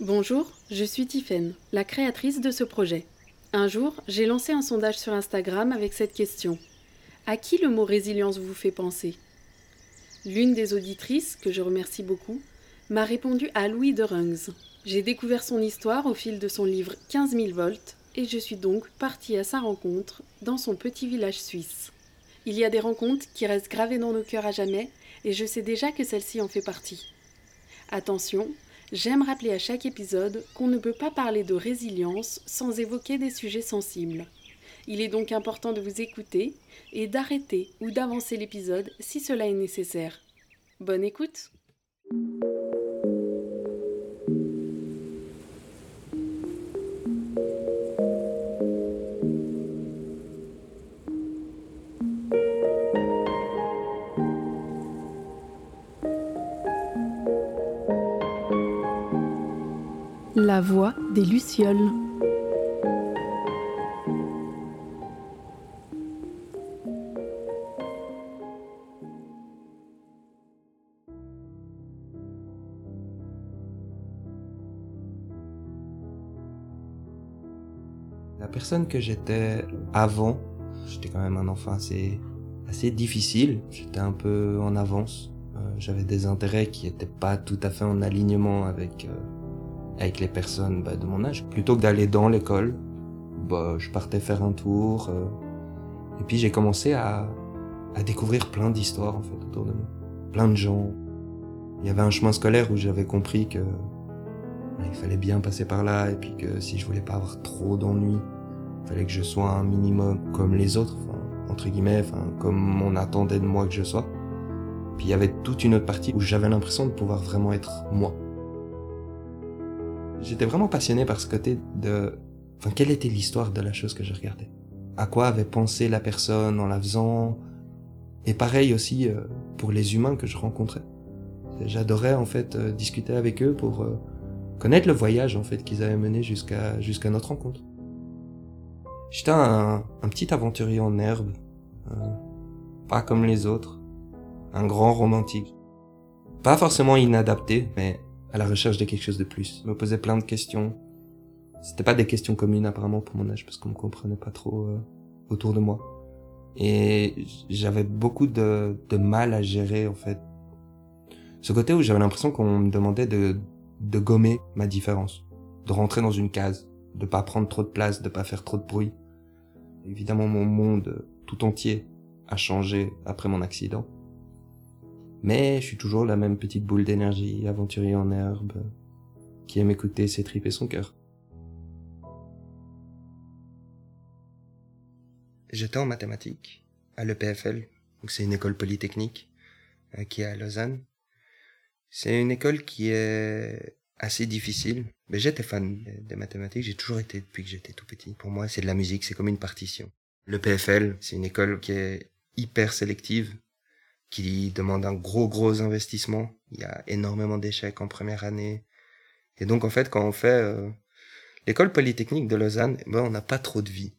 Bonjour, je suis Tiffaine, la créatrice de ce projet. Un jour, j'ai lancé un sondage sur Instagram avec cette question. À qui le mot résilience vous fait penser? L'une des auditrices, que je remercie beaucoup, m'a répondu à Louis de Rungs. J'ai découvert son histoire au fil de son livre 15 000 volts et je suis donc partie à sa rencontre dans son petit village suisse. Il y a des rencontres qui restent gravées dans nos cœurs à jamais et je sais déjà que celle-ci en fait partie. Attention, j'aime rappeler à chaque épisode qu'on ne peut pas parler de résilience sans évoquer des sujets sensibles. Il est donc important de vous écouter et d'arrêter ou d'avancer l'épisode si cela est nécessaire. Bonne écoute La voix des Lucioles. La personne que j'étais avant, j'étais quand même un enfant assez, assez difficile. J'étais un peu en avance. Euh, J'avais des intérêts qui n'étaient pas tout à fait en alignement avec, euh, avec les personnes bah, de mon âge. Plutôt que d'aller dans l'école, bah, je partais faire un tour. euh, et puis j'ai commencé à, à découvrir plein d'histoires en fait autour de moi. Plein de gens. Il y avait un chemin scolaire où j'avais compris que bah, il fallait bien passer par là et puis que si je voulais pas avoir trop d'ennuis, il fallait que je sois un minimum comme les autres, entre guillemets, comme on attendait de moi que je sois. Puis il y avait toute une autre partie où j'avais l'impression de pouvoir vraiment être moi. J'étais vraiment passionné par ce côté de, enfin, quelle était l'histoire de la chose que je regardais? À quoi avait pensé la personne en la faisant? Et pareil aussi euh, pour les humains que je rencontrais. J'adorais en fait euh, discuter avec eux pour euh, connaître le voyage en fait qu'ils avaient mené jusqu'à jusqu'à notre rencontre. J'étais un, petit aventurier en herbe, pas comme les autres, un grand romantique. Pas forcément inadapté, mais à la recherche de quelque chose de plus. Je me posais plein de questions. C'était pas des questions communes apparemment pour mon âge parce qu'on me comprenait pas trop euh, autour de moi. Et j'avais beaucoup de, de mal à gérer en fait. Ce côté où j'avais l'impression qu'on me demandait de, de gommer ma différence, de rentrer dans une case, de pas prendre trop de place, de pas faire trop de bruit. Évidemment, mon monde tout entier a changé après mon accident. Mais je suis toujours la même petite boule d'énergie, aventurier en herbe, qui aime écouter ses tripes et son cœur. J'étais en mathématiques à l'EPFL, c'est une école polytechnique euh, qui est à Lausanne. C'est une école qui est assez difficile, mais j'étais fan des- des mathématiques, j'ai toujours été depuis que j'étais tout petit. Pour moi, c'est de la musique, c'est comme une partition. Le PFL, c'est une école qui est hyper sélective, qui demande un gros gros investissement. Il y a énormément d'échecs en première année. Et donc en fait, quand on fait euh, l'école polytechnique de Lausanne, eh ben, on n'a pas trop de vie.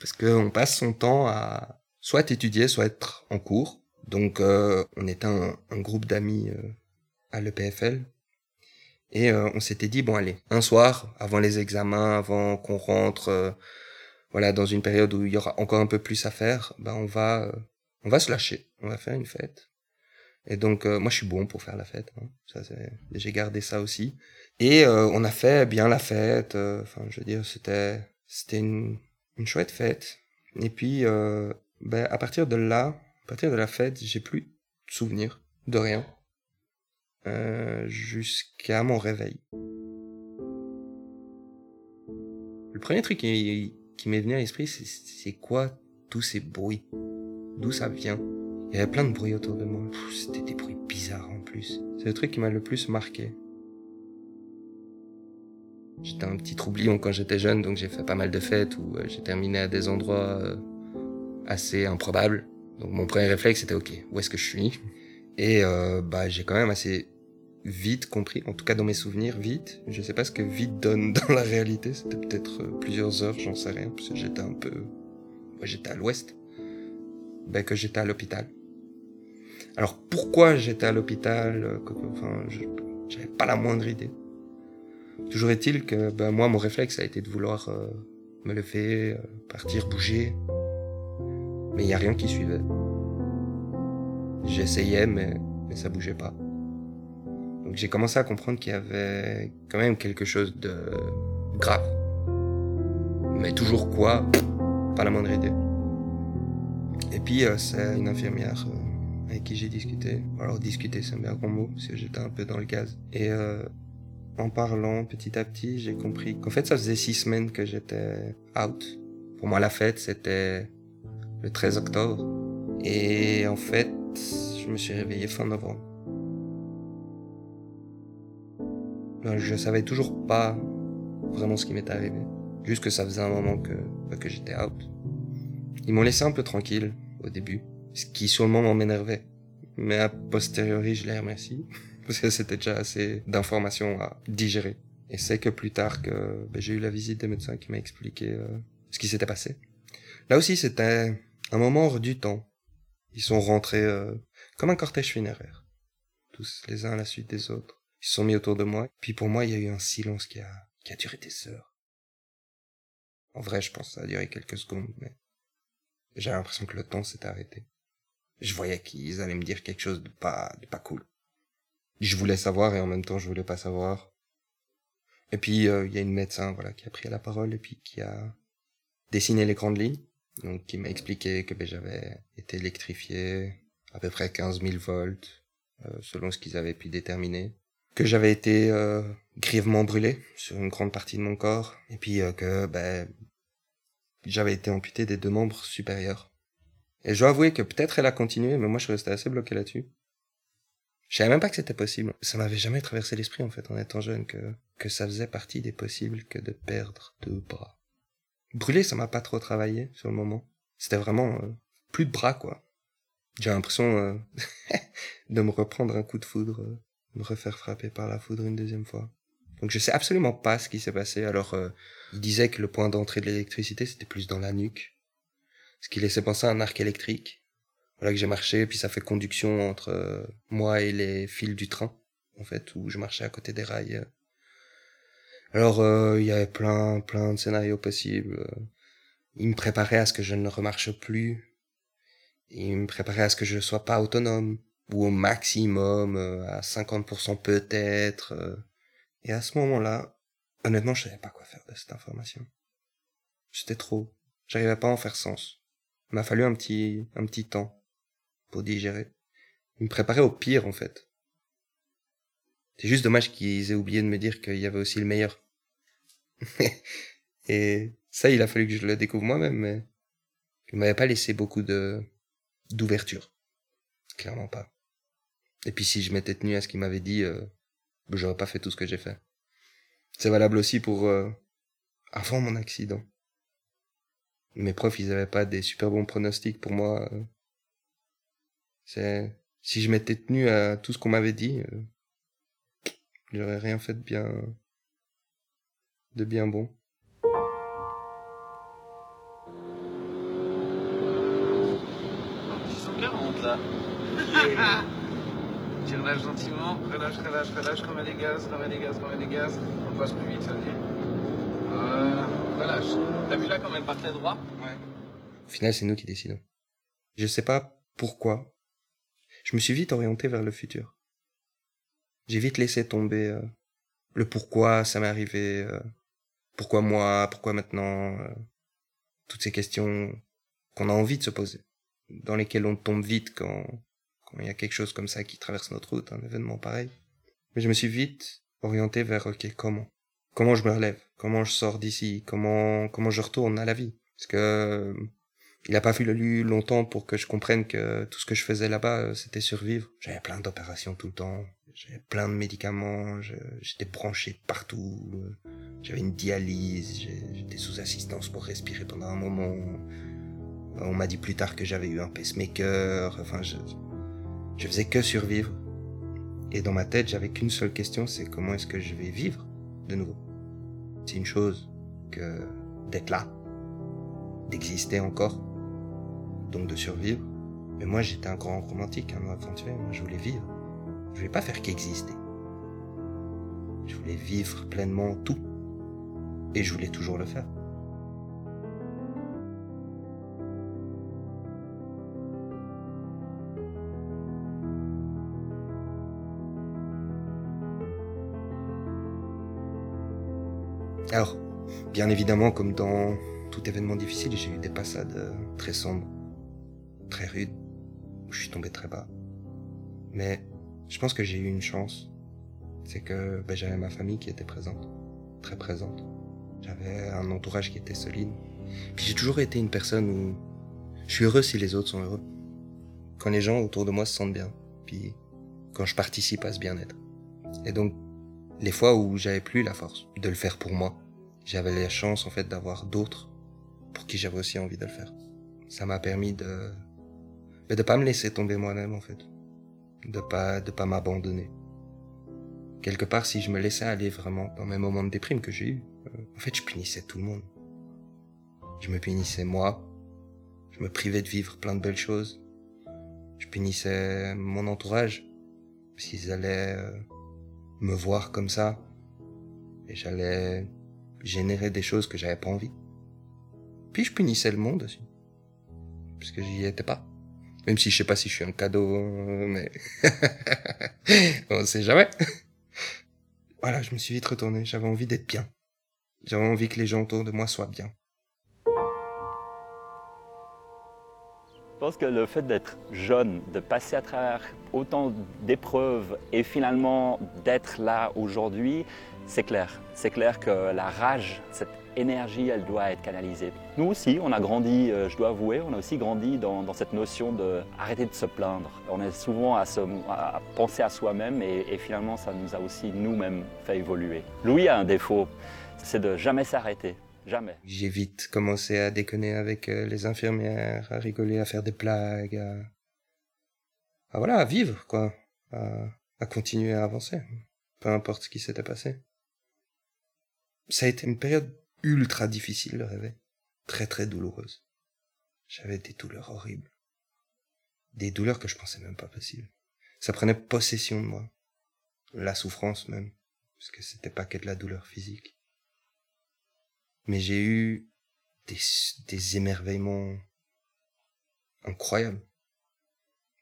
Parce qu'on passe son temps à soit étudier, soit être en cours. Donc euh, on était un, un groupe d'amis euh, à l'EPFL. Et euh, on s'était dit, bon allez, un soir, avant les examens, avant qu'on rentre, euh, voilà, dans une période où il y aura encore un peu plus à faire, ben on va, euh, on va se lâcher, on va faire une fête. Et donc euh, moi je suis bon pour faire la fête, hein. j'ai gardé ça aussi. Et euh, on a fait bien la fête, euh, enfin je veux dire c'était, c'était une, une chouette fête. Et puis ben à partir de là, à partir de la fête, j'ai plus de souvenirs de rien jusqu'à mon réveil. Le premier truc qui, m'est venu à l'esprit, c'est quoi tous ces bruits? D'où ça vient? Il y avait plein de bruits autour de moi. C'était des bruits bizarres en plus. C'est le truc qui m'a le plus marqué. J'étais un petit troublion quand j'étais jeune, donc j'ai fait pas mal de fêtes où euh, j'ai terminé à des endroits euh, assez improbables. Donc mon premier réflexe c'était ok, où est-ce que je suis? Et euh, bah j'ai quand même assez vite compris, en tout cas dans mes souvenirs, vite. Je sais pas ce que vite donne dans la réalité, c'était peut-être plusieurs heures, j'en sais rien, parce que j'étais un peu... ouais, j'étais à l'ouest. Ben que j'étais à l'hôpital. Alors pourquoi j'étais à l'hôpital euh, Enfin, j'avais pas la moindre idée. Toujours est-il que ben, moi, mon réflexe a été de vouloir euh, me lever, euh, partir, bouger. Mais il n'y a rien qui suivait. J'essayais, mais, mais ça bougeait pas. Donc j'ai commencé à comprendre qu'il y avait quand même quelque chose de grave. Mais toujours quoi? Pas la moindre idée. Et puis euh, c'est une infirmière euh, avec qui j'ai discuté. Alors discuter c'est un bien mot, parce que j'étais un peu dans le gaz. Et euh, en parlant petit à petit, j'ai compris qu'en fait ça faisait six semaines que j'étais out. Pour moi la fête c'était le 13 octobre. Et en fait, je me suis réveillé fin novembre. Ben, je savais toujours pas vraiment ce qui m'était arrivé. Juste que ça faisait un moment que, ben, que j'étais out. Ils m'ont laissé un peu tranquille au début, ce qui sur le moment m'énervait. Mais a posteriori, je les remercie, parce que c'était déjà assez d'informations à digérer. Et c'est que plus tard que ben, j'ai eu la visite des médecins qui m'a expliqué euh, ce qui s'était passé. Là aussi, c'était un moment hors du temps. Ils sont rentrés euh, comme un cortège funéraire, tous les uns à la suite des autres. Ils se sont mis autour de moi. Puis pour moi, il y a eu un silence qui a, qui a duré des heures. En vrai, je pense que ça a duré quelques secondes, mais j'ai l'impression que le temps s'est arrêté. Je voyais qu'ils allaient me dire quelque chose de pas, de pas cool. Je voulais savoir et en même temps je voulais pas savoir. Et puis euh, il y a une médecin voilà qui a pris la parole et puis qui a dessiné les grandes lignes. Donc qui m'a expliqué que ben, j'avais été électrifié à peu près 15 000 volts euh, selon ce qu'ils avaient pu déterminer que j'avais été euh, grièvement brûlé sur une grande partie de mon corps, et puis euh, que ben, j'avais été amputé des deux membres supérieurs. Et je dois avouer que peut-être elle a continué, mais moi je resté assez bloqué là-dessus. Je savais même pas que c'était possible. Ça m'avait jamais traversé l'esprit en fait en étant jeune que que ça faisait partie des possibles que de perdre deux bras. Brûler, ça m'a pas trop travaillé sur le moment. C'était vraiment euh, plus de bras quoi. J'ai l'impression de me reprendre un coup de foudre me refaire frapper par la foudre une deuxième fois. Donc je sais absolument pas ce qui s'est passé. Alors euh, il disait que le point d'entrée de l'électricité c'était plus dans la nuque, ce qui laissait penser à un arc électrique. Voilà que j'ai marché, puis ça fait conduction entre euh, moi et les fils du train, en fait, où je marchais à côté des rails. Alors euh, il y avait plein plein de scénarios possibles. Il me préparait à ce que je ne remarche plus. Il me préparait à ce que je ne sois pas autonome ou au maximum euh, à 50% peut-être. Euh. Et à ce moment-là, honnêtement, je savais pas quoi faire de cette information. C'était trop. J'arrivais pas à en faire sens. Il m'a fallu un petit, un petit temps pour digérer. Il me préparait au pire, en fait. C'est juste dommage qu'ils aient oublié de me dire qu'il y avait aussi le meilleur. Et ça, il a fallu que je le découvre moi-même, mais il m'avait pas laissé beaucoup de, d'ouverture. Clairement pas. Et puis si je m'étais tenu à ce qu'il m'avait dit, euh, j'aurais pas fait tout ce que j'ai fait. C'est valable aussi pour euh, avant mon accident. Mes profs, ils avaient pas des super bons pronostics pour moi. Euh. C'est si je m'étais tenu à tout ce qu'on m'avait dit, euh, j'aurais rien fait de bien de bien bon. là. Tu relâches gentiment, relâche, relâche, relâche, remets des gaz, remets des gaz, remets des gaz. On passe plus vite, ça dit. Voilà, relâche. T'as vu là comme elle partait droit? Ouais. Au final, c'est nous qui décidons. Je sais pas pourquoi. Je me suis vite orienté vers le futur. J'ai vite laissé tomber euh, le pourquoi ça m'est arrivé, euh, pourquoi moi, pourquoi maintenant, euh, toutes ces questions qu'on a envie de se poser, dans lesquelles on tombe vite quand il y a quelque chose comme ça qui traverse notre route, un événement pareil. Mais je me suis vite orienté vers, ok, comment? Comment je me relève? Comment je sors d'ici? Comment comment je retourne à la vie? Parce que euh, il a pas fallu longtemps pour que je comprenne que tout ce que je faisais là-bas, euh, c'était survivre. J'avais plein d'opérations tout le temps. J'avais plein de médicaments. J'étais branché partout. J'avais une dialyse. J'étais sous assistance pour respirer pendant un moment. On m'a dit plus tard que j'avais eu un pacemaker. Enfin, je, je faisais que survivre. Et dans ma tête, j'avais qu'une seule question, c'est comment est-ce que je vais vivre de nouveau? C'est une chose que d'être là, d'exister encore, donc de survivre. Mais moi, j'étais un grand romantique, un aventurier. Moi, je voulais vivre. Je voulais pas faire qu'exister. Je voulais vivre pleinement tout. Et je voulais toujours le faire. Alors, bien évidemment, comme dans tout événement difficile, j'ai eu des passades euh, très sombres, très rudes, où je suis tombé très bas. Mais je pense que j'ai eu une chance. C'est que ben, j'avais ma famille qui était présente, très présente. J'avais un entourage qui était solide. Puis j'ai toujours été une personne où je suis heureux si les autres sont heureux. Quand les gens autour de moi se sentent bien. Puis quand je participe à ce bien-être. Et donc, les fois où j'avais plus la force de le faire pour moi, j'avais la chance en fait d'avoir d'autres pour qui j'avais aussi envie de le faire. Ça m'a permis de de pas me laisser tomber moi-même en fait, de pas de pas m'abandonner. Quelque part, si je me laissais aller vraiment dans mes moments de déprime que j'ai eu, euh, en fait, je punissais tout le monde. Je me punissais moi, je me privais de vivre plein de belles choses. Je punissais mon entourage s'ils allaient euh, me voir comme ça et j'allais générer des choses que j'avais pas envie. Puis je punissais le monde aussi. Parce que j'y étais pas. Même si je sais pas si je suis un cadeau, euh, mais on sait jamais. voilà, je me suis vite retourné. J'avais envie d'être bien. J'avais envie que les gens autour de moi soient bien. Je pense que le fait d'être jeune, de passer à travers autant d'épreuves et finalement d'être là aujourd'hui, c'est clair. C'est clair que la rage, cette énergie, elle doit être canalisée. Nous aussi, on a grandi, euh, je dois avouer, on a aussi grandi dans, cette notion de de se plaindre. On est souvent à, se, à penser à soi-même et, finalement, ça nous a aussi nous-mêmes fait évoluer. Louis a un défaut, c'est de jamais s'arrêter. Jamais. J'ai vite commencé à déconner avec euh, les infirmières, à rigoler, à faire des blagues, à, voilà, à vivre, quoi, à continuer à avancer, peu importe ce qui s'était passé. Ça a été une période ultra difficile, le réveil, très très douloureuse. J'avais des douleurs horribles, des douleurs que je pensais même pas possibles. Ça prenait possession de moi, la souffrance même, parce que c'était pas que de la douleur physique mais j'ai eu des, des émerveillements incroyables.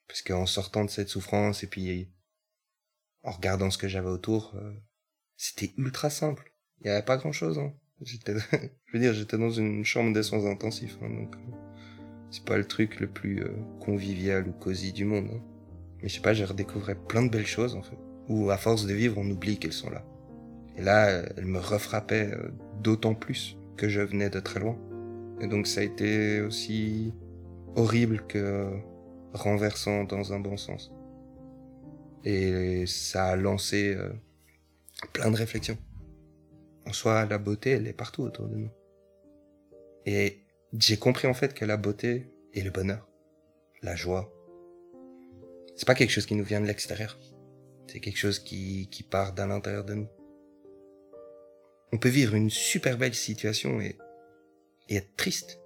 Parce qu'en sortant de cette souffrance et puis en regardant ce que j'avais autour, euh, c'était ultra simple. Il n'y avait pas grand chose. Hein. J'étais, je veux dire, j'étais dans une chambre de soins intensifs, hein, donc euh, c'est pas le truc le plus euh, convivial ou cosy du monde. Hein. Mais je sais pas, j'ai redécouvert plein de belles choses en fait. Où à force de vivre, on oublie qu'elles sont là. Et là, elle me refrappait euh, d'autant plus que je venais de très loin. Et donc ça a été aussi horrible que renversant dans un bon sens. Et ça a lancé euh, plein de réflexions. En soi, la beauté, elle est partout autour de nous. Et j'ai compris en fait que la beauté et le bonheur, la joie, c'est pas quelque chose qui nous vient de l'extérieur. C'est quelque chose qui, qui part d'à l'intérieur de nous. On peut vivre une super belle situation et, être triste.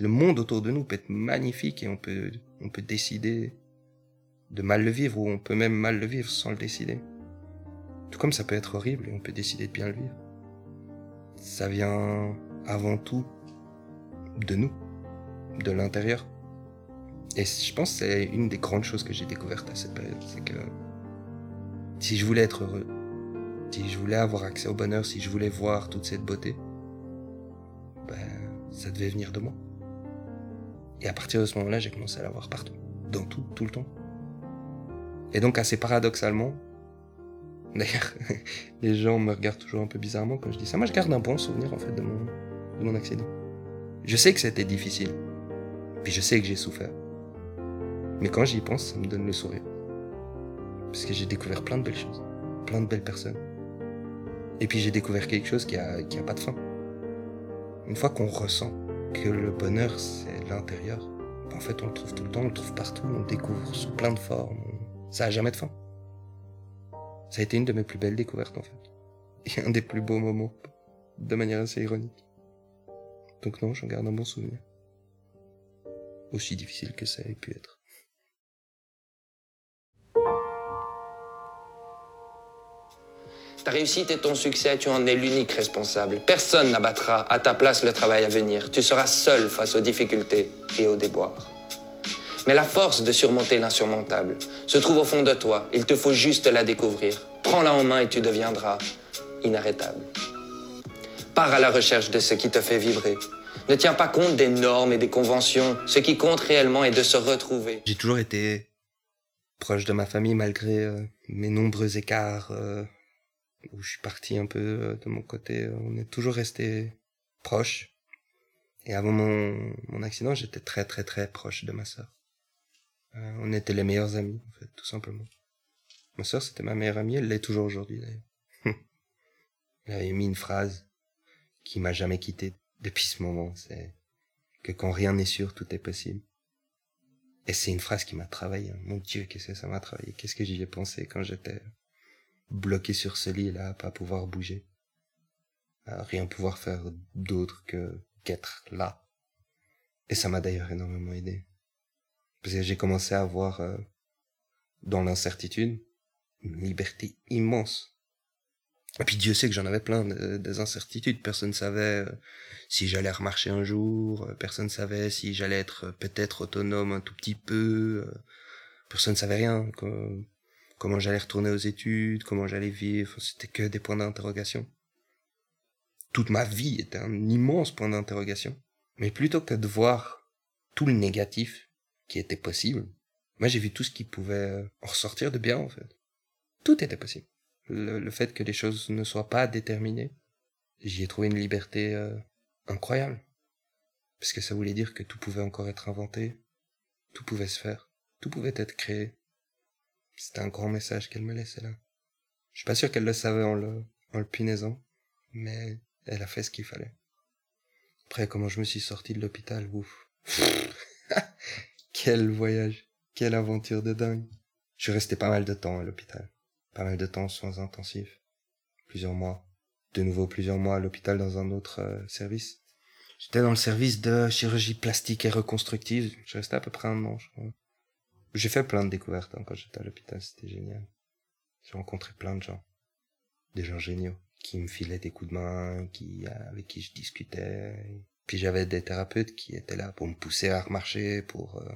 Le monde autour de nous peut être magnifique et on peut, on peut décider de mal le vivre ou on peut même mal le vivre sans le décider. Tout comme ça peut être horrible et on peut décider de bien le vivre. Ça vient avant tout de nous, de l'intérieur. Et je pense que c'est une des grandes choses que j'ai découvertes à cette période, c'est que si je voulais être heureux, si je voulais avoir accès au bonheur, si je voulais voir toute cette beauté, ben, ça devait venir de moi. Et à partir de ce moment-là, j'ai commencé à la voir partout, dans tout, tout le temps. Et donc, assez paradoxalement, d'ailleurs, les gens me regardent toujours un peu bizarrement quand je dis ça. Moi, je garde un bon souvenir, en fait, de mon, de mon accident. Je sais que c'était difficile. Puis je sais que j'ai souffert. Mais quand j'y pense, ça me donne le sourire. Parce que j'ai découvert plein de belles choses. Plein de belles personnes. Et puis j'ai découvert quelque chose qui a, qui a pas de fin. Une fois qu'on ressent que le bonheur c'est l'intérieur, en fait on le trouve tout le temps, on le trouve partout, on le découvre sous plein de formes. Ça a jamais de fin. Ça a été une de mes plus belles découvertes en fait. Et un des plus beaux moments, de manière assez ironique. Donc non, j'en garde un bon souvenir. Aussi difficile que ça ait pu être. Ta réussite et ton succès, tu en es l'unique responsable. Personne n'abattra à ta place le travail à venir. Tu seras seul face aux difficultés et aux déboires. Mais la force de surmonter l'insurmontable se trouve au fond de toi. Il te faut juste la découvrir. Prends-la en main et tu deviendras inarrêtable. Pars à la recherche de ce qui te fait vibrer. Ne tiens pas compte des normes et des conventions. Ce qui compte réellement est de se retrouver. J'ai toujours été proche de ma famille malgré euh, mes nombreux écarts euh, où je suis parti un peu euh, de mon côté. On est toujours resté proches. Et avant mon, mon accident, j'étais très très très proche de ma sœur. On était les meilleurs amis, en fait, tout simplement. Ma sœur, c'était ma meilleure amie, elle l'est toujours aujourd'hui d'ailleurs. elle avait mis une phrase qui m'a jamais quitté depuis ce moment, c'est que quand rien n'est sûr, tout est possible. Et c'est une phrase qui m'a travaillé. Hein. Mon Dieu, qu'est-ce que ça m'a travaillé. Qu'est-ce que j'y ai pensé quand j'étais bloqué sur ce lit-là, pas pouvoir bouger. À rien pouvoir faire d'autre que qu'être là. Et ça m'a d'ailleurs énormément aidé. J'ai commencé à avoir, euh, dans l'incertitude, une liberté immense. Et puis Dieu sait que j'en avais plein des incertitudes. Personne ne savait euh, si j'allais remarcher un jour. Euh, personne ne savait si j'allais être peut-être autonome un tout petit peu. Personne ne savait rien. comment j'allais retourner aux études, comment j'allais vivre. C'était que des points d'interrogation. Toute ma vie était un immense point d'interrogation. Mais plutôt que de voir tout le négatif qui était possible, moi j'ai vu tout ce qui pouvait en ressortir de bien en fait. Tout était possible le, fait que les choses ne soient pas déterminées. J'y ai trouvé une liberté euh, incroyable. Parce que ça voulait dire que tout pouvait encore être inventé, tout pouvait se faire, tout pouvait être créé. C'était un grand message qu'elle me laissait là. Je suis pas sûr qu'elle le savait en le, en le punaisant, mais elle a fait ce qu'il fallait. Après, comment je me suis sorti de l'hôpital, ouf. Quel voyage, quelle aventure de dingue. Je suis resté pas mal de temps à l'hôpital pas mal de temps soins intensifs, plusieurs mois, de nouveau plusieurs mois à l'hôpital dans un autre euh, service. J'étais dans le service de chirurgie plastique et reconstructive. Je restais à peu près un an, je crois. J'ai fait plein de découvertes hein, quand j'étais à l'hôpital, c'était génial. J'ai rencontré plein de gens, des gens géniaux, qui me filaient des coups de main, qui avec qui je discutais. Puis j'avais des thérapeutes qui étaient là pour me pousser à remarcher, pour. Euh,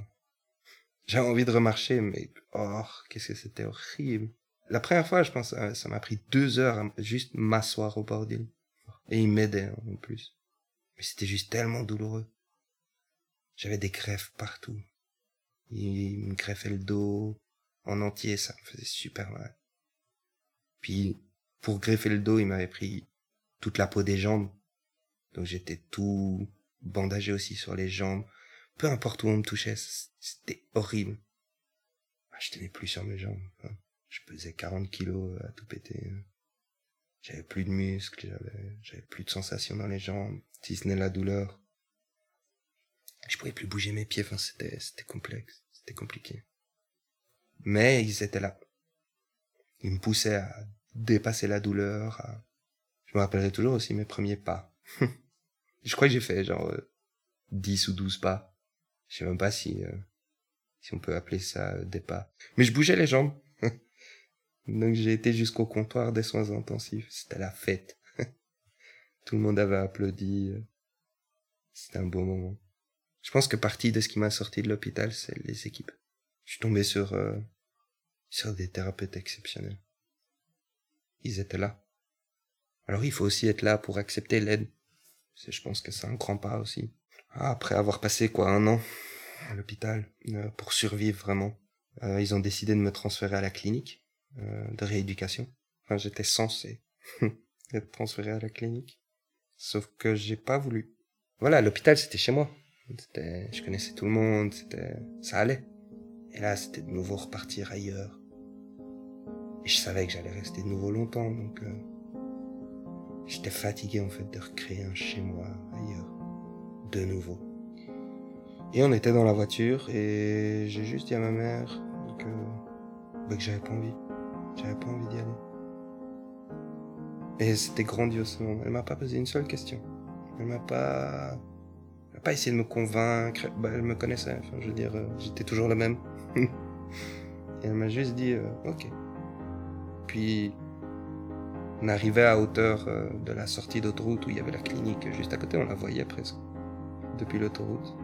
j'avais envie de remarcher, mais oh, qu'est-ce que c'était horrible. La première fois, je pense, euh, ça m'a pris deux heures à juste m'asseoir au bord d'île. Et il m'aidait hein, en plus. Mais c'était juste tellement douloureux. J'avais des greffes partout. Il me greffait le dos en entier, ça me faisait super mal. Puis, pour greffer le dos, il m'avait pris toute la peau des jambes. Donc j'étais tout bandagé aussi sur les jambes. Peu importe où on me touchait, c'était horrible. Ah, je tenais plus sur mes jambes. Hein. Je pesais 40 kilos à tout péter. J'avais plus de muscles, j'avais, plus de sensations dans les jambes, si ce n'est la douleur. Je pouvais plus bouger mes pieds, enfin c'était, c'était complexe, c'était compliqué. Mais ils étaient là. Ils me poussaient à dépasser la douleur, je me rappellerai toujours aussi mes premiers pas. je crois que j'ai fait genre 10 euh, ou 12 pas. Je sais même pas si, euh, si on peut appeler ça euh, des pas. Mais je bougeais les jambes. Donc j'ai été jusqu'au comptoir des soins intensifs. C'était la fête. Tout le monde avait applaudi. C'était un beau moment. Je pense que partie de ce qui m'a sorti de l'hôpital, c'est les équipes. Je suis tombé sur euh, sur des thérapeutes exceptionnels. Ils étaient là. Alors il faut aussi être là pour accepter l'aide. Je pense que c'est un grand pas aussi. Ah, après avoir passé quoi un an à l'hôpital euh, pour survivre vraiment, euh, ils ont décidé de me transférer à la clinique. Euh, de rééducation. Enfin, j'étais censé être transféré à la clinique. Sauf que j'ai pas voulu. Voilà, l'hôpital, c'était chez moi. C'était, je connaissais tout le monde, c'était, ça allait. Et là, c'était de nouveau repartir ailleurs. Et je savais que j'allais rester de nouveau longtemps, donc j'étais fatigué en fait de recréer un chez moi ailleurs, de nouveau. Et on était dans la voiture et j'ai juste dit à ma mère que, bah, que j'avais pas envie. J'avais pas envie d'y aller. Et c'était grandiose Elle m'a pas posé une seule question. Elle m'a pas, elle pas essayé de me convaincre. Bah, elle me connaissait. Enfin, je veux dire, euh, j'étais toujours le même. Et elle m'a juste dit, euh, ok. Puis, On arrivait à hauteur euh, de la sortie d'autoroute où il y avait la clinique juste à côté, on la voyait presque depuis l'autoroute.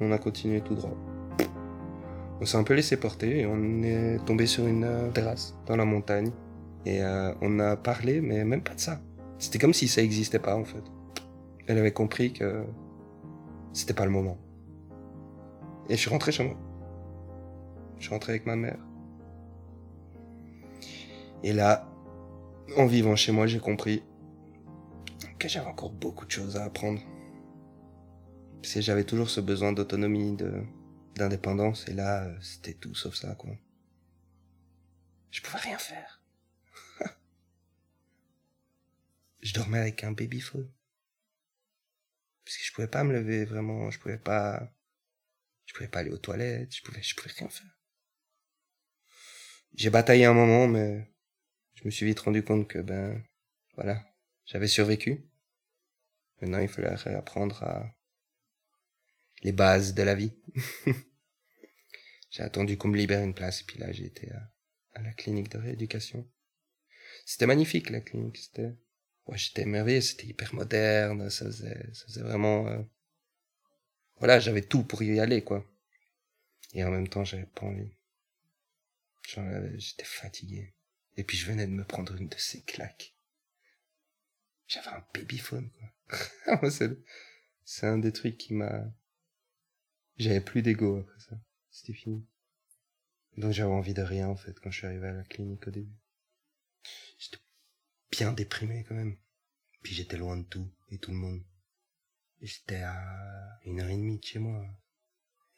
On a continué tout droit. On s'est un peu laissé porter et on est tombé sur une euh, terrasse dans la montagne. Et euh, on a parlé, mais même pas de ça. C'était comme si ça existait pas en fait. Elle avait compris que c'était pas le moment. Et je suis rentré chez moi. Je suis rentré avec ma mère. Et là, en vivant chez moi, j'ai compris que j'avais encore beaucoup de choses à apprendre. J'avais toujours ce besoin d'autonomie, d'indépendance, et là, euh, c'était tout sauf ça, quoi. Je pouvais rien faire. je dormais avec un babyphone. Parce que je pouvais pas me lever vraiment, je pouvais pas, je pouvais pas aller aux toilettes, je pouvais, je pouvais rien faire. J'ai bataillé un moment, mais je me suis vite rendu compte que, ben, voilà, j'avais survécu. Maintenant, il fallait apprendre à les bases de la vie. j'ai attendu qu'on me libère une place, et puis là, j'ai été à, à, la clinique de rééducation. C'était magnifique, la clinique, c'était, ouais, j'étais émerveillé, c'était hyper moderne, ça faisait, ça faisait vraiment, euh... voilà, j'avais tout pour y aller, quoi. Et en même temps, j'avais pas envie. J'étais fatigué. Et puis je venais de me prendre une de ces claques. J'avais un babyphone, quoi. c'est un des trucs qui m'a... J'avais plus d'ego après ça. C'était fini. Donc j'avais envie de rien, en fait, quand je suis arrivé à la clinique au début. J'étais bien déprimé, quand même. Puis j'étais loin de tout et tout le monde. J'étais à une heure et demie de chez moi.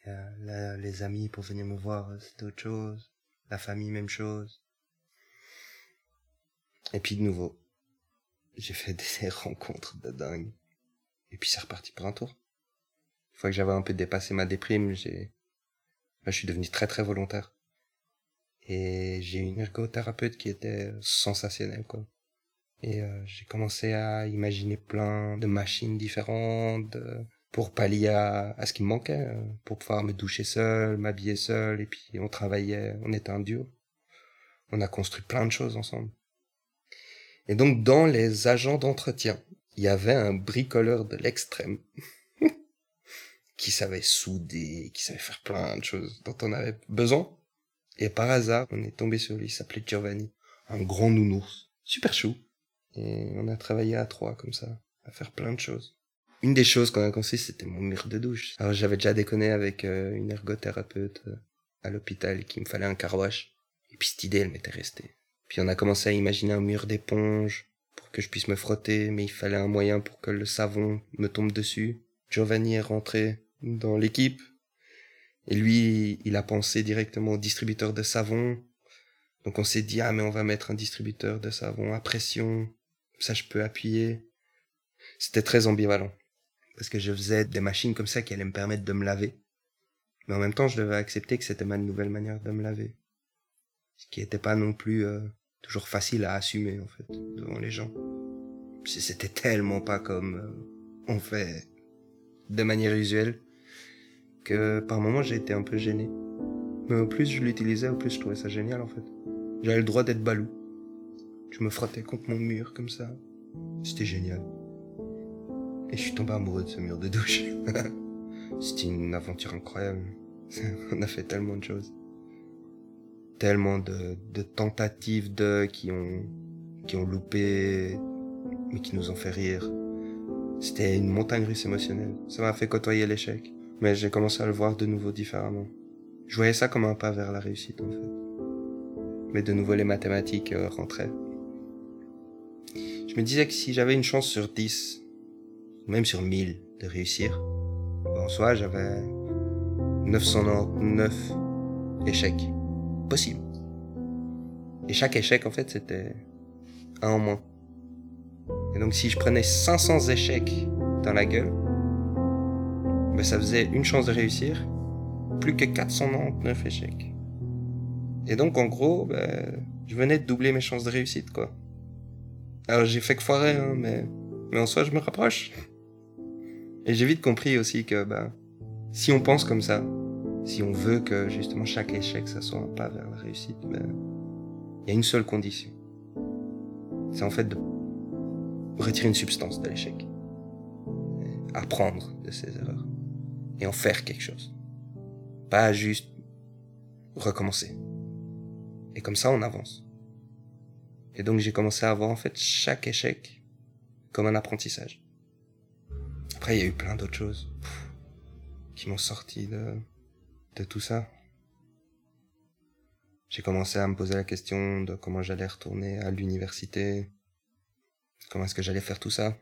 Là, les amis pour venir me voir, c'était autre chose. La famille, même chose. Et puis de nouveau, j'ai fait des rencontres de dingue. Et puis c'est reparti pour un tour. Une fois que j'avais un peu dépassé ma déprime, j'ai, je suis devenu très très volontaire. Et j'ai eu une ergothérapeute qui était sensationnelle, quoi. Et euh, j'ai commencé à imaginer plein de machines différentes euh, pour pallier à, à, ce qui me manquait, euh, pour pouvoir me doucher seul, m'habiller seul, et puis on travaillait, on était un duo. On a construit plein de choses ensemble. Et donc, dans les agents d'entretien, il y avait un bricoleur de l'extrême qui savait souder, qui savait faire plein de choses dont on avait besoin. Et par hasard, on est tombé sur lui, il s'appelait Giovanni, un grand nounours, super chou. Et on a travaillé à trois comme ça, à faire plein de choses. Une des choses qu'on a construit, c'était mon mur de douche. Alors j'avais déjà déconné avec euh, une ergothérapeute euh, à l'hôpital qu'il me fallait un carwash. Et puis cette idée, elle m'était restée. Puis on a commencé à imaginer un mur d'éponge pour que je puisse me frotter, mais il fallait un moyen pour que le savon me tombe dessus. Giovanni est rentré dans l'équipe. Et lui, il a pensé directement au distributeur de savon. Donc on s'est dit, ah mais on va mettre un distributeur de savon à pression. Ça, je peux appuyer. C'était très ambivalent. Parce que je faisais des machines comme ça qui allaient me permettre de me laver. Mais en même temps, je devais accepter que c'était ma nouvelle manière de me laver. Ce qui n'était pas non plus euh, toujours facile à assumer en fait devant les gens. C'était tellement pas comme euh, on fait de manière usuelle que par moments j'ai été un peu gêné. Mais au plus je l'utilisais, au plus je trouvais ça génial en fait. J'avais le droit d'être balou. Je me frottais contre mon mur comme ça. C'était génial. Et je suis tombé amoureux de ce mur de douche. C'était une aventure incroyable. on a fait tellement de choses tellement de, de tentatives de qui ont qui ont loupé mais qui nous ont fait rire. C'était une montagne russe émotionnelle. Ça m'a fait côtoyer l'échec, mais j'ai commencé à le voir de nouveau différemment. Je voyais ça comme un pas vers la réussite en fait. Mais de nouveau les mathématiques euh, rentraient. Je me disais que si j'avais une chance sur 10, même sur 1000 de réussir, en soi j'avais 999 échecs possible. Et chaque échec, en fait, c'était un en moins. Et donc, si je prenais 500 échecs dans la gueule, ben, ça faisait une chance de réussir, plus que 499 échecs. Et donc, en gros, ben, je venais de doubler mes chances de réussite, quoi. Alors, j'ai fait que foirer, hein, mais, mais en soi, je me rapproche. Et j'ai vite compris aussi que, ben, si on pense comme ça, si on veut que justement chaque échec, ça soit un pas vers la réussite, mais il y a une seule condition. c'est en fait de retirer une substance de l'échec. Apprendre de ses erreurs. Et en faire quelque chose. Pas juste recommencer. Et comme ça, on avance. Et donc, j'ai commencé à voir, en fait, chaque échec comme un apprentissage. Après, il y a eu plein d'autres choses qui m'ont sorti de, de tout ça. J'ai commencé à me poser la question de comment j'allais retourner à l'université, comment est-ce que j'allais faire tout ça.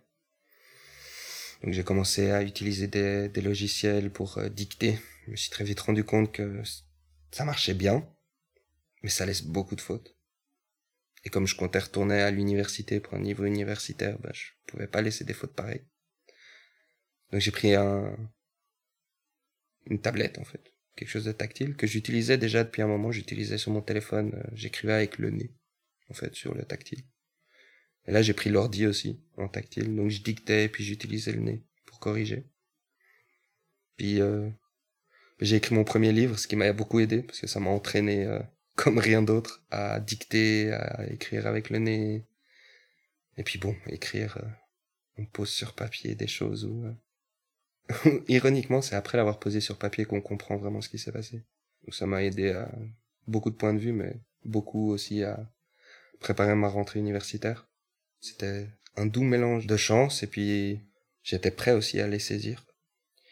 Donc j'ai commencé à utiliser des, logiciels pour euh, dicter. Je me suis très vite rendu compte que ça marchait bien, mais ça laisse beaucoup de fautes. Et comme je comptais retourner à l'université pour un niveau universitaire, bah, je pouvais pas laisser des fautes pareilles. Donc j'ai pris un, une tablette en fait, quelque chose de tactile que j'utilisais déjà depuis un moment. J'utilisais sur mon téléphone, euh, j'écrivais avec le nez en fait sur le tactile. Et là j'ai pris l'ordi aussi en tactile, donc je dictais puis j'utilisais le nez pour corriger. Puis euh, j'ai écrit mon premier livre, ce qui m'a beaucoup aidé parce que ça m'a entraîné euh, comme rien d'autre à dicter, à écrire avec le nez. Et puis bon, écrire, euh, on pose sur papier des choses où ironiquement, c'est après l'avoir posé sur papier qu'on comprend vraiment ce qui s'est passé. Donc ça m'a aidé à beaucoup de points de vue, mais beaucoup aussi à préparer ma rentrée universitaire. C'était un doux mélange de chance et puis j'étais prêt aussi à les saisir.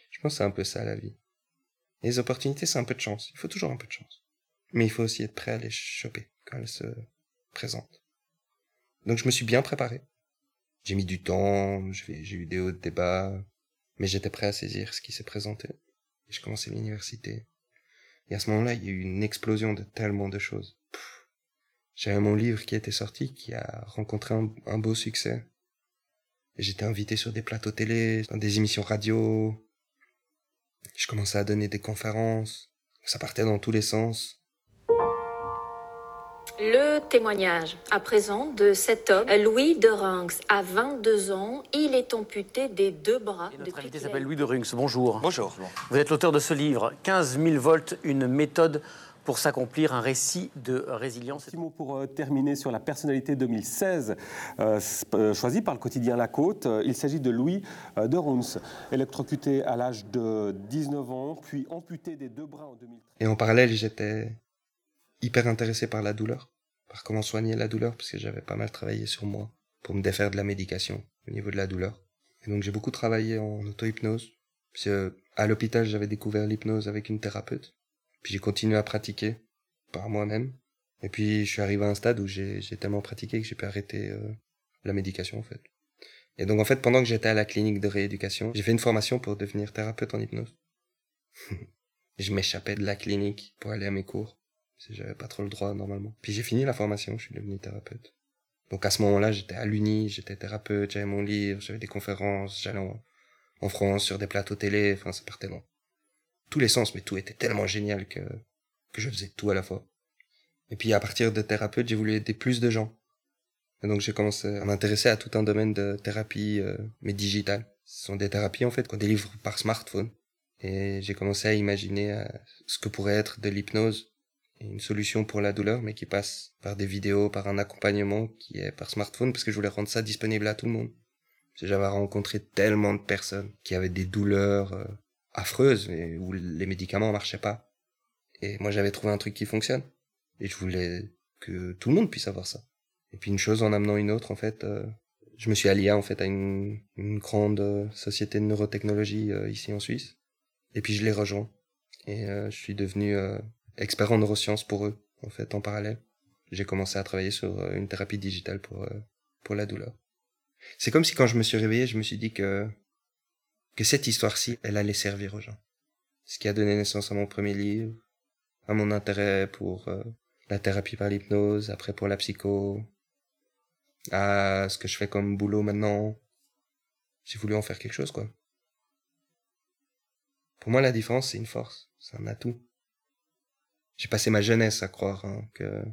Je pense que c'est un peu ça la vie. les opportunités, c'est un peu de chance. Il faut toujours un peu de chance. Mais il faut aussi être prêt à les choper quand elles se présentent. Donc je me suis bien préparé. J'ai mis du temps, j'ai eu des hauts débats, mais j'étais prêt à saisir ce qui s'est présenté. Et je commençais l'université. Et à ce moment-là, il y a eu une explosion de tellement de choses. J'avais mon livre qui était sorti, qui a rencontré un, beau succès. Et j'étais invité sur des plateaux télé, dans des émissions radio. Je commençais à donner des conférences. Ça partait dans tous les sens. Le témoignage à présent de cet homme, Louis de Runx. À 22 ans, il est amputé des deux bras. notre invité s'appelle Louis de Runx. Bonjour. Bonjour. Vous êtes l'auteur de ce livre, 15 000 volts, une méthode pour s'accomplir un récit de résilience. Un petit mot pour euh, terminer sur la personnalité 2016 euh, euh, choisie par le quotidien La Côte. Il s'agit de Louis de Runx, électrocuté à l'âge de 19 ans, puis amputé des deux bras en 2013. Et en parallèle, j'étais hyper intéressé par la douleur, par comment soigner la douleur, parce que j'avais pas mal travaillé sur moi pour me défaire de la médication au niveau de la douleur. Et donc j'ai beaucoup travaillé en auto-hypnose. À l'hôpital, j'avais découvert l'hypnose avec une thérapeute. Puis j'ai continué à pratiquer par moi-même. Et puis je suis arrivé à un stade où j'ai tellement pratiqué que j'ai pu arrêter euh, la médication en fait. Et donc en fait, pendant que j'étais à la clinique de rééducation, j'ai fait une formation pour devenir thérapeute en hypnose. je m'échappais de la clinique pour aller à mes cours j'avais pas trop le droit normalement. Puis j'ai fini la formation, je suis devenu thérapeute. Donc à ce moment-là, j'étais à l'Uni, j'étais thérapeute, j'avais mon livre, j'avais des conférences, j'allais en, France sur des plateaux télé, enfin ça partait dans tous les sens, mais tout était tellement génial que, que je faisais tout à la fois. Et puis à partir de thérapeute, j'ai voulu aider plus de gens. Et donc j'ai commencé à m'intéresser à tout un domaine de thérapie, euh, mais digitale. Ce sont des thérapies en fait qu'on délivre par smartphone. Et j'ai commencé à imaginer euh, ce que pourrait être de l'hypnose une solution pour la douleur, mais qui passe par des vidéos, par un accompagnement qui est par smartphone, parce que je voulais rendre ça disponible à tout le monde. J'avais rencontré tellement de personnes qui avaient des douleurs euh, affreuses, et où les médicaments marchaient pas. Et moi, j'avais trouvé un truc qui fonctionne. Et je voulais que tout le monde puisse avoir ça. Et puis une chose en amenant une autre, en fait, euh, je me suis allié en fait à une, une grande euh, société de neurotechnologie ici en Suisse. Et puis je l'ai rejoint. Et je suis devenu expert en neurosciences pour eux, en fait, en parallèle. J'ai commencé à travailler sur euh, une thérapie digitale pour, euh, pour la douleur. C'est comme si quand je me suis réveillé, je me suis dit que, que cette histoire-ci, elle allait servir aux gens. Ce qui a donné naissance à mon premier livre, à mon intérêt pour euh, la thérapie par l'hypnose, après pour la psycho, à ce que je fais comme boulot maintenant. J'ai voulu en faire quelque chose, quoi. Pour moi, la différence, c'est une force, c'est un atout j'ai passé ma jeunesse à croire hein, que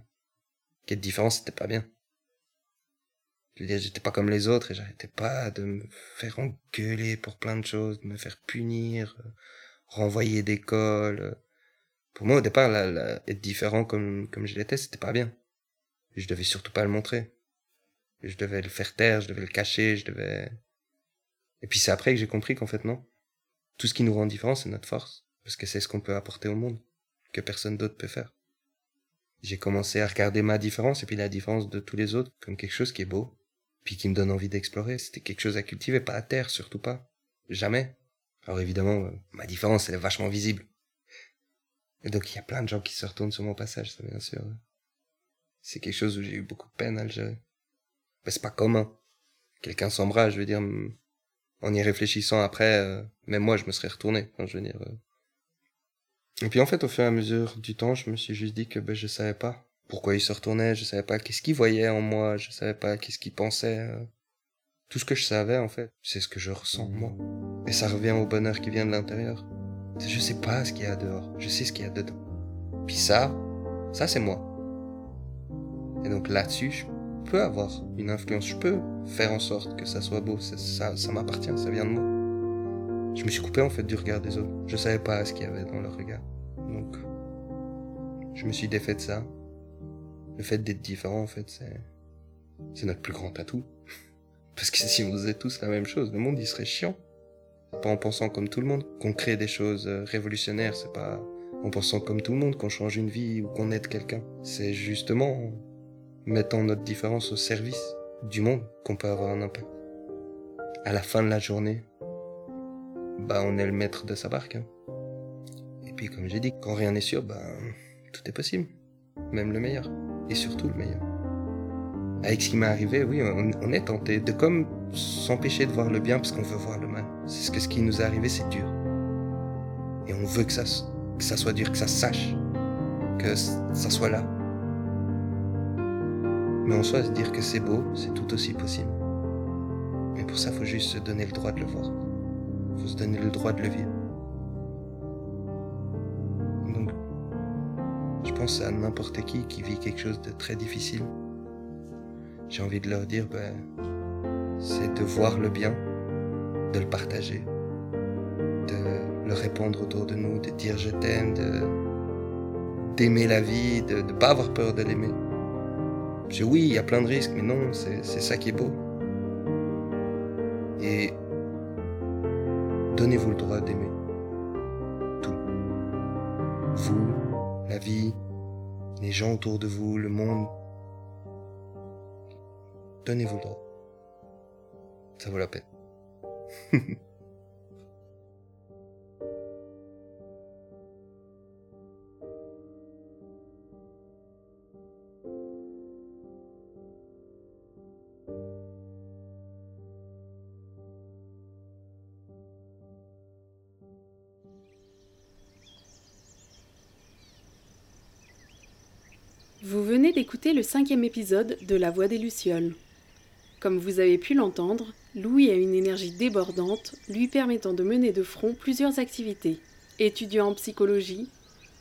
qu'être différent c'était pas bien. Je veux dire, j'étais pas comme les autres et j'arrêtais pas de me faire engueuler pour plein de choses, de me faire punir, euh, renvoyer d'école. Pour moi, au départ, être différent comme, comme je l'étais, c'était pas bien. je devais surtout pas le montrer. Je devais le faire taire, je devais le cacher, je devais... Et puis c'est après que j'ai compris qu'en fait non. Tout ce qui nous rend différents, c'est notre force. Parce que c'est ce qu'on peut apporter au monde, que personne d'autre peut faire. J'ai commencé à regarder ma différence et puis la différence de tous les autres comme quelque chose qui est beau, puis qui me donne envie d'explorer. C'était quelque chose à cultiver, pas à terre, surtout pas. Jamais. Alors évidemment, euh, ma différence, elle est vachement visible. Et donc il y a plein de gens qui se retournent sur mon passage, ça bien sûr. C'est quelque chose où j'ai eu beaucoup de peine à le gérer. Mais c'est pas commun. Quelqu'un s'embrasse, je veux dire, en y réfléchissant après, euh, même moi je me serais retourné, je veux dire. Euh. Et puis en fait, au fur et à mesure du temps, je me suis juste dit que ben, je savais pas pourquoi il se retournait, je savais pas qu'est-ce qu'il voyait en moi, je savais pas qu'est-ce qu'il pensait. Euh. Tout ce que je savais, en fait, c'est ce que je ressens moi. Et ça revient au bonheur qui vient de l'intérieur. Je sais pas ce qu'il y a dehors, je sais ce qu'il y a dedans. Puis ça, ça c'est moi. Et donc là-dessus, je peux avoir une influence, je peux faire en sorte que ça soit beau, ça, ça, ça m'appartient, ça vient de moi. Je me suis coupé en fait du regard des autres. Je savais pas ce qu'il y avait dans leur regard. Donc, je me suis défait de ça. Le fait d'être différent, en fait, c'est, notre plus grand atout. Parce que si on faisait tous la même chose, le monde il serait chiant. C'est pas en pensant comme tout le monde qu'on crée des choses euh, révolutionnaires, c'est pas en pensant comme tout le monde qu'on change une vie ou qu'on aide quelqu'un. C'est justement mettant notre différence au service du monde qu'on peut avoir un impact. À la fin de la journée, bah on est le maître de sa barque. Hein. Et puis comme j'ai dit, quand rien n'est sûr, bah tout est possible. Même le meilleur. Et surtout le meilleur. Avec ce qui m'est arrivé, oui, on, est tenté de comme s'empêcher de voir le bien parce qu'on veut voir le mal. C'est ce que ce qui nous est arrivé, c'est dur. Et on veut que ça, que ça soit dur, que ça sache, que ça soit là. Mais en soi, se dire que c'est beau, c'est tout aussi possible. Mais pour ça, faut juste se donner le droit de le voir. Faut se donner le droit de le vivre. Pense à n'importe qui qui vit quelque chose de très difficile. J'ai envie de leur dire, ben, c'est de voir le bien, de le partager, de le répandre autour de nous, de dire je t'aime, d'aimer la vie, de ne pas avoir peur de l'aimer. Je dis oui, il y a plein de risques, mais non, c'est ça qui est beau. Et donnez-vous le droit d'aimer. Les gens autour de vous, le monde. Donnez-vous le droit. Ça vaut la peine. le cinquième épisode de La Voix des Lucioles. Comme vous avez pu l'entendre, Louis a une énergie débordante, lui permettant de mener de front plusieurs activités. Étudiant en psychologie,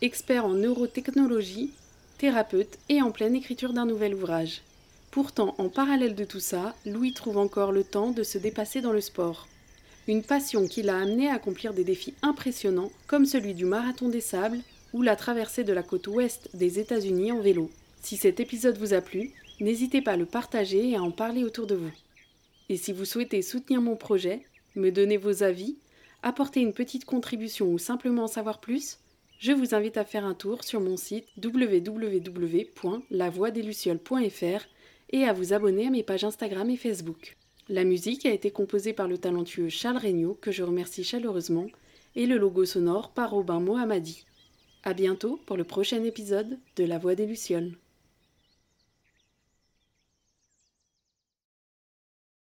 expert en neurotechnologie, thérapeute et en pleine écriture d'un nouvel ouvrage. Pourtant, en parallèle de tout ça, Louis trouve encore le temps de se dépasser dans le sport. Une passion qui l'a amené à accomplir des défis impressionnants, comme celui du marathon des sables ou la traversée de la côte ouest des États-Unis en vélo. Si cet épisode vous a plu, n'hésitez pas à le partager et à en parler autour de vous. Et si vous souhaitez soutenir mon projet, me donner vos avis, apporter une petite contribution ou simplement en savoir plus, je vous invite à faire un tour sur mon site www.lavoixdelucioles.fr et à vous abonner à mes pages Instagram et Facebook. La musique a été composée par le talentueux Charles Regnault, que je remercie chaleureusement, et le logo sonore par Robin Mohamadi. À bientôt pour le prochain épisode de La Voix des Lucioles.